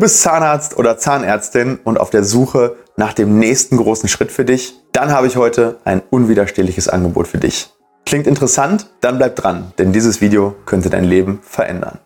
bist Zahnarzt oder Zahnärztin und auf der Suche nach dem nächsten großen Schritt für dich? Dann habe ich heute ein unwiderstehliches Angebot für dich. Klingt interessant? Dann bleib dran, denn dieses Video könnte dein Leben verändern.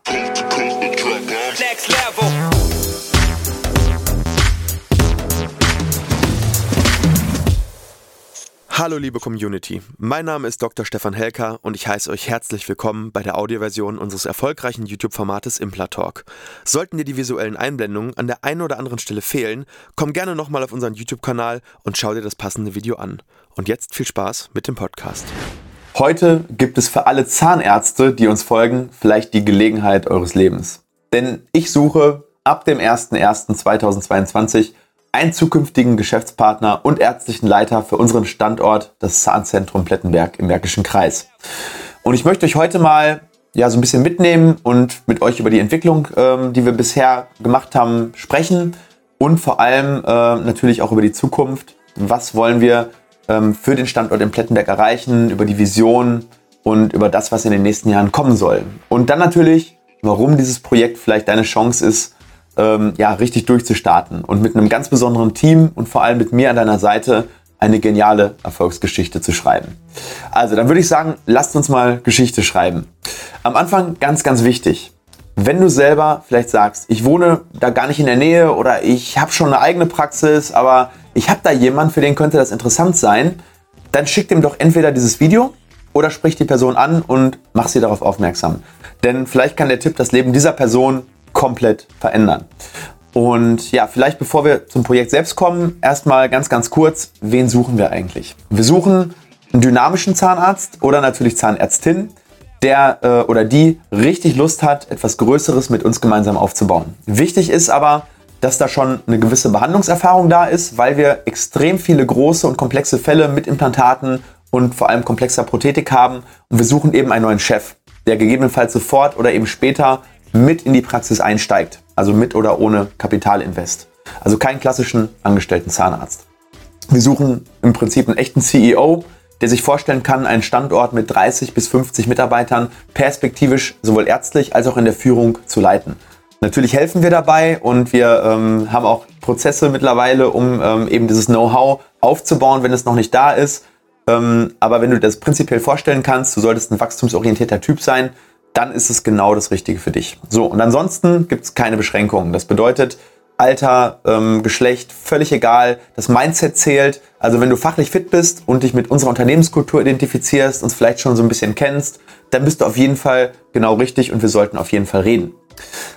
Hallo liebe Community, mein Name ist Dr. Stefan Helker und ich heiße euch herzlich willkommen bei der Audioversion unseres erfolgreichen YouTube-Formates Implatalk. Sollten dir die visuellen Einblendungen an der einen oder anderen Stelle fehlen, komm gerne nochmal auf unseren YouTube-Kanal und schau dir das passende Video an. Und jetzt viel Spaß mit dem Podcast. Heute gibt es für alle Zahnärzte, die uns folgen, vielleicht die Gelegenheit eures Lebens. Denn ich suche ab dem 01.01.2022 einen zukünftigen Geschäftspartner und ärztlichen Leiter für unseren Standort, das Zahnzentrum Plettenberg im Märkischen Kreis. Und ich möchte euch heute mal ja, so ein bisschen mitnehmen und mit euch über die Entwicklung, ähm, die wir bisher gemacht haben, sprechen und vor allem äh, natürlich auch über die Zukunft. Was wollen wir ähm, für den Standort in Plettenberg erreichen, über die Vision und über das, was in den nächsten Jahren kommen soll. Und dann natürlich, warum dieses Projekt vielleicht deine Chance ist, ähm, ja, richtig durchzustarten und mit einem ganz besonderen Team und vor allem mit mir an deiner Seite eine geniale Erfolgsgeschichte zu schreiben. Also, dann würde ich sagen, lasst uns mal Geschichte schreiben. Am Anfang ganz, ganz wichtig. Wenn du selber vielleicht sagst, ich wohne da gar nicht in der Nähe oder ich habe schon eine eigene Praxis, aber ich habe da jemanden, für den könnte das interessant sein, dann schick dem doch entweder dieses Video oder sprich die Person an und mach sie darauf aufmerksam. Denn vielleicht kann der Tipp das Leben dieser Person komplett verändern. Und ja, vielleicht bevor wir zum Projekt selbst kommen, erstmal ganz, ganz kurz, wen suchen wir eigentlich? Wir suchen einen dynamischen Zahnarzt oder natürlich Zahnärztin, der äh, oder die richtig Lust hat, etwas Größeres mit uns gemeinsam aufzubauen. Wichtig ist aber, dass da schon eine gewisse Behandlungserfahrung da ist, weil wir extrem viele große und komplexe Fälle mit Implantaten und vor allem komplexer Prothetik haben. Und wir suchen eben einen neuen Chef, der gegebenenfalls sofort oder eben später mit in die Praxis einsteigt. Also mit oder ohne Kapitalinvest. Also keinen klassischen angestellten Zahnarzt. Wir suchen im Prinzip einen echten CEO, der sich vorstellen kann, einen Standort mit 30 bis 50 Mitarbeitern perspektivisch sowohl ärztlich als auch in der Führung zu leiten. Natürlich helfen wir dabei und wir ähm, haben auch Prozesse mittlerweile, um ähm, eben dieses Know-how aufzubauen, wenn es noch nicht da ist. Ähm, aber wenn du das prinzipiell vorstellen kannst, du solltest ein wachstumsorientierter Typ sein, dann ist es genau das Richtige für dich. So, und ansonsten gibt es keine Beschränkungen. Das bedeutet, Alter, ähm, Geschlecht, völlig egal. Das Mindset zählt. Also wenn du fachlich fit bist und dich mit unserer Unternehmenskultur identifizierst, uns vielleicht schon so ein bisschen kennst, dann bist du auf jeden Fall genau richtig und wir sollten auf jeden Fall reden.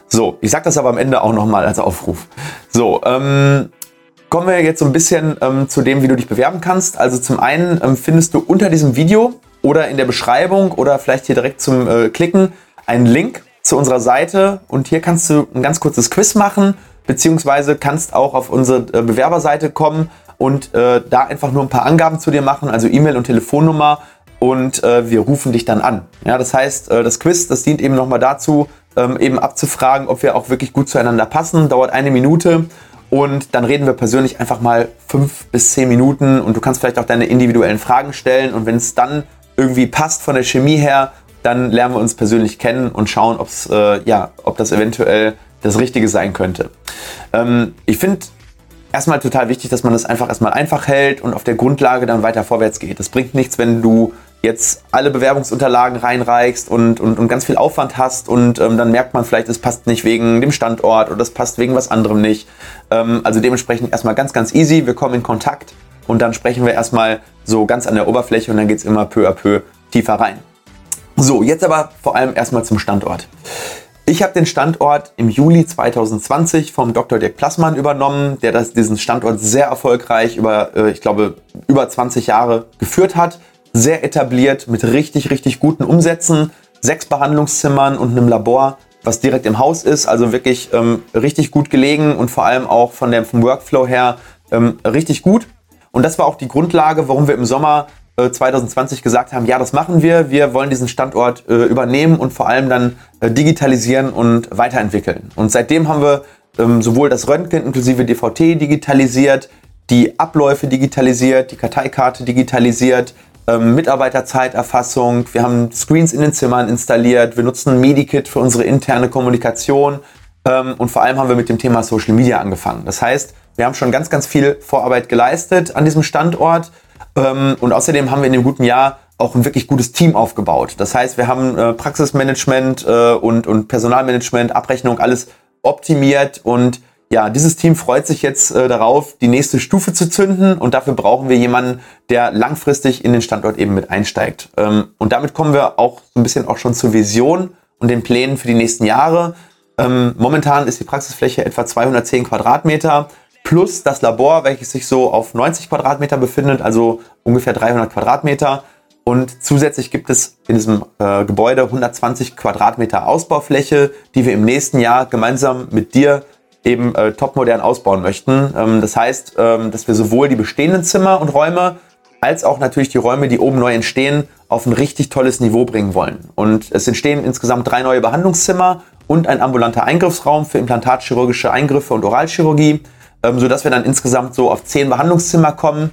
So, ich sage das aber am Ende auch nochmal als Aufruf. So, ähm, kommen wir jetzt so ein bisschen ähm, zu dem, wie du dich bewerben kannst. Also zum einen ähm, findest du unter diesem Video oder in der Beschreibung oder vielleicht hier direkt zum äh, Klicken einen Link zu unserer Seite. Und hier kannst du ein ganz kurzes Quiz machen, beziehungsweise kannst auch auf unsere äh, Bewerberseite kommen und äh, da einfach nur ein paar Angaben zu dir machen, also E-Mail und Telefonnummer. Und äh, wir rufen dich dann an. Ja, das heißt, äh, das Quiz, das dient eben nochmal dazu, ähm, eben abzufragen, ob wir auch wirklich gut zueinander passen, dauert eine Minute. Und dann reden wir persönlich einfach mal fünf bis zehn Minuten. Und du kannst vielleicht auch deine individuellen Fragen stellen. Und wenn es dann irgendwie passt von der Chemie her, dann lernen wir uns persönlich kennen und schauen, ob's, äh, ja, ob das eventuell das Richtige sein könnte. Ähm, ich finde erstmal total wichtig, dass man das einfach erstmal einfach hält und auf der Grundlage dann weiter vorwärts geht. Das bringt nichts, wenn du jetzt alle Bewerbungsunterlagen reinreichst und, und, und ganz viel Aufwand hast und ähm, dann merkt man vielleicht, es passt nicht wegen dem Standort oder es passt wegen was anderem nicht. Ähm, also dementsprechend erstmal ganz, ganz easy. Wir kommen in Kontakt und dann sprechen wir erstmal so ganz an der Oberfläche und dann geht es immer peu à peu tiefer rein. So, jetzt aber vor allem erstmal zum Standort. Ich habe den Standort im Juli 2020 vom Dr. Dirk Plassmann übernommen, der das, diesen Standort sehr erfolgreich über, äh, ich glaube, über 20 Jahre geführt hat. Sehr etabliert, mit richtig, richtig guten Umsätzen, sechs Behandlungszimmern und einem Labor, was direkt im Haus ist. Also wirklich ähm, richtig gut gelegen und vor allem auch von dem, vom Workflow her ähm, richtig gut. Und das war auch die Grundlage, warum wir im Sommer 2020 äh, gesagt haben, ja, das machen wir. Wir wollen diesen Standort äh, übernehmen und vor allem dann äh, digitalisieren und weiterentwickeln. Und seitdem haben wir ähm, sowohl das Röntgen inklusive DVT digitalisiert, die Abläufe digitalisiert, die Karteikarte digitalisiert, ähm, Mitarbeiterzeiterfassung, wir haben Screens in den Zimmern installiert, wir nutzen Medikit für unsere interne Kommunikation Ähm, und vor allem haben wir mit dem Thema Social Media angefangen. Das heißt, wir haben schon ganz, ganz viel Vorarbeit geleistet an diesem Standort. Ähm, und außerdem haben wir in dem guten Jahr auch ein wirklich gutes Team aufgebaut. Das heißt, wir haben äh, Praxismanagement äh, und, und Personalmanagement, Abrechnung, alles optimiert und ja, dieses Team freut sich jetzt äh, darauf, die nächste Stufe zu zünden und dafür brauchen wir jemanden, der langfristig in den Standort eben mit einsteigt. Ähm, und damit kommen wir auch so ein bisschen auch schon zur Vision und den Plänen für die nächsten Jahre. Ähm, momentan ist die Praxisfläche etwa 210 Quadratmeter plus das Labor, welches sich so auf 90 Quadratmeter befindet, also ungefähr 300 Quadratmeter. Und zusätzlich gibt es in diesem äh, Gebäude 120 Quadratmeter Ausbaufläche, die wir im nächsten Jahr gemeinsam mit dir eben äh, topmodern ausbauen möchten. Ähm, das heißt, ähm, dass wir sowohl die bestehenden Zimmer und Räume als auch natürlich die Räume, die oben neu entstehen, auf ein richtig tolles Niveau bringen wollen. Und es entstehen insgesamt drei neue Behandlungszimmer und ein ambulanter Eingriffsraum für implantatchirurgische Eingriffe und Oralchirurgie, ähm, sodass wir dann insgesamt so auf zehn Behandlungszimmer kommen,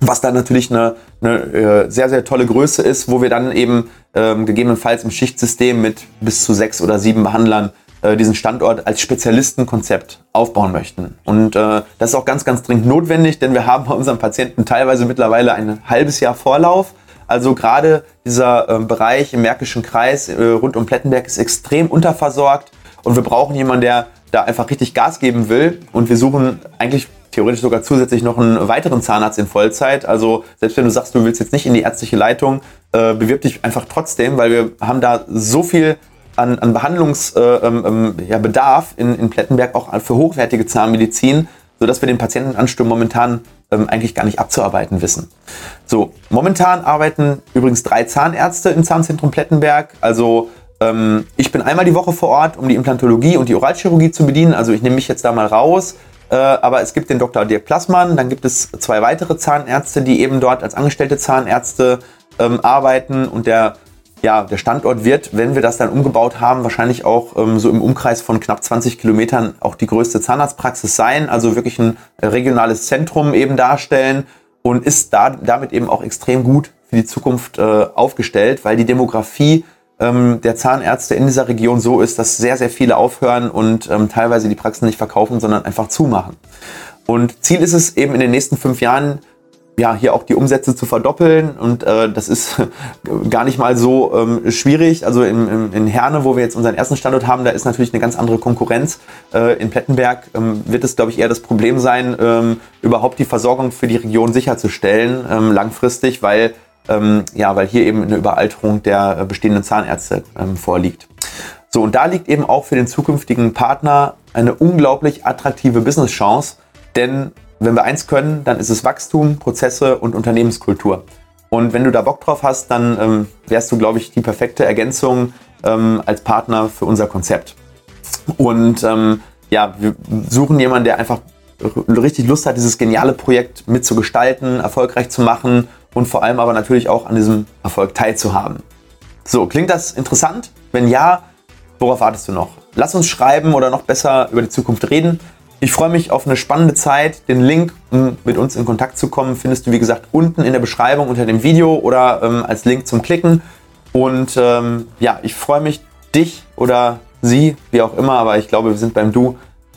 was dann natürlich eine, eine äh, sehr, sehr tolle Größe ist, wo wir dann eben ähm, gegebenenfalls im Schichtsystem mit bis zu sechs oder sieben Behandlern äh, diesen Standort als Spezialistenkonzept aufbauen möchten. Und äh, das ist auch ganz, ganz dringend notwendig, denn wir haben bei unseren Patienten teilweise mittlerweile ein halbes Jahr Vorlauf. Also gerade dieser äh, Bereich im Märkischen Kreis äh, rund um Plettenberg ist extrem unterversorgt und wir brauchen jemanden, der da einfach richtig Gas geben will. Und wir suchen eigentlich theoretisch sogar zusätzlich noch einen weiteren Zahnarzt in Vollzeit. Also selbst wenn du sagst, du willst jetzt nicht in die ärztliche Leitung, äh, bewirb dich einfach trotzdem, weil wir haben da so viel an, an Behandlungsbedarf äh, ähm, ähm, ja, in, in Plettenberg auch für hochwertige Zahnmedizin, sodanswir den Patientenansturm momentan ähm, eigentlich gar nicht abzuarbeiten wissen. So, momentan arbeiten übrigens drei Zahnärzte im Zahnzentrum Plettenberg. Also ähm, ich bin einmal die Woche vor Ort, um die Implantologie und die Oralchirurgie zu bedienen. Also ich nehme mich jetzt da mal raus. Äh, aber es gibt den Dr. Dirk Plassmann, dann gibt es zwei weitere Zahnärzte, die eben dort als angestellte Zahnärzte ähm, arbeiten und der ja, der Standort wird, wenn wir das dann umgebaut haben, wahrscheinlich auch ähm, so im Umkreis von knapp 20 Kilometern auch die größte Zahnarztpraxis sein, also wirklich ein regionales Zentrum eben darstellen und ist da, damit eben auch extrem gut für die Zukunft äh, aufgestellt, weil die Demografie ähm, der Zahnärzte in dieser Region so ist, dass sehr, sehr viele aufhören und ähm, teilweise die Praxen nicht verkaufen, sondern einfach zumachen. Und Ziel ist es eben in den nächsten fünf Jahren, ja, hier auch die Umsätze zu verdoppeln. Und äh, das ist gar nicht mal so ähm, schwierig. Also in, in, in Herne, wo wir jetzt unseren ersten Standort haben, da ist natürlich eine ganz andere Konkurrenz. Äh, in Plettenberg ähm, wird es, glaube ich, eher das Problem sein, ähm, überhaupt die Versorgung für die Region sicherzustellen, ähm, langfristig, weil, ähm, ja, weil hier eben eine Überalterung der äh, bestehenden Zahnärzte ähm, vorliegt. So, und da liegt eben auch für den zukünftigen Partner eine unglaublich attraktive Business-Chance, denn wenn wir eins können, dann ist es Wachstum, Prozesse und Unternehmenskultur. Und wenn du da Bock drauf hast, dann ähm, wärst du, glaube ich, die perfekte Ergänzung ähm, als Partner für unser Konzept. Und ähm, ja, wir suchen jemanden, der einfach richtig Lust hat, dieses geniale Projekt mitzugestalten, erfolgreich zu machen und vor allem aber natürlich auch an diesem Erfolg teilzuhaben. So, klingt das interessant? Wenn ja, worauf wartest du noch? Lass uns schreiben oder noch besser über die Zukunft reden. Ich freue mich auf eine spannende Zeit. Den Link, um mit uns in Kontakt zu kommen, findest du wie gesagt unten in der Beschreibung unter dem Video oder ähm, als Link zum Klicken. Und ähm, ja, ich freue mich, dich oder sie, wie auch immer, aber ich glaube, wir sind beim Du,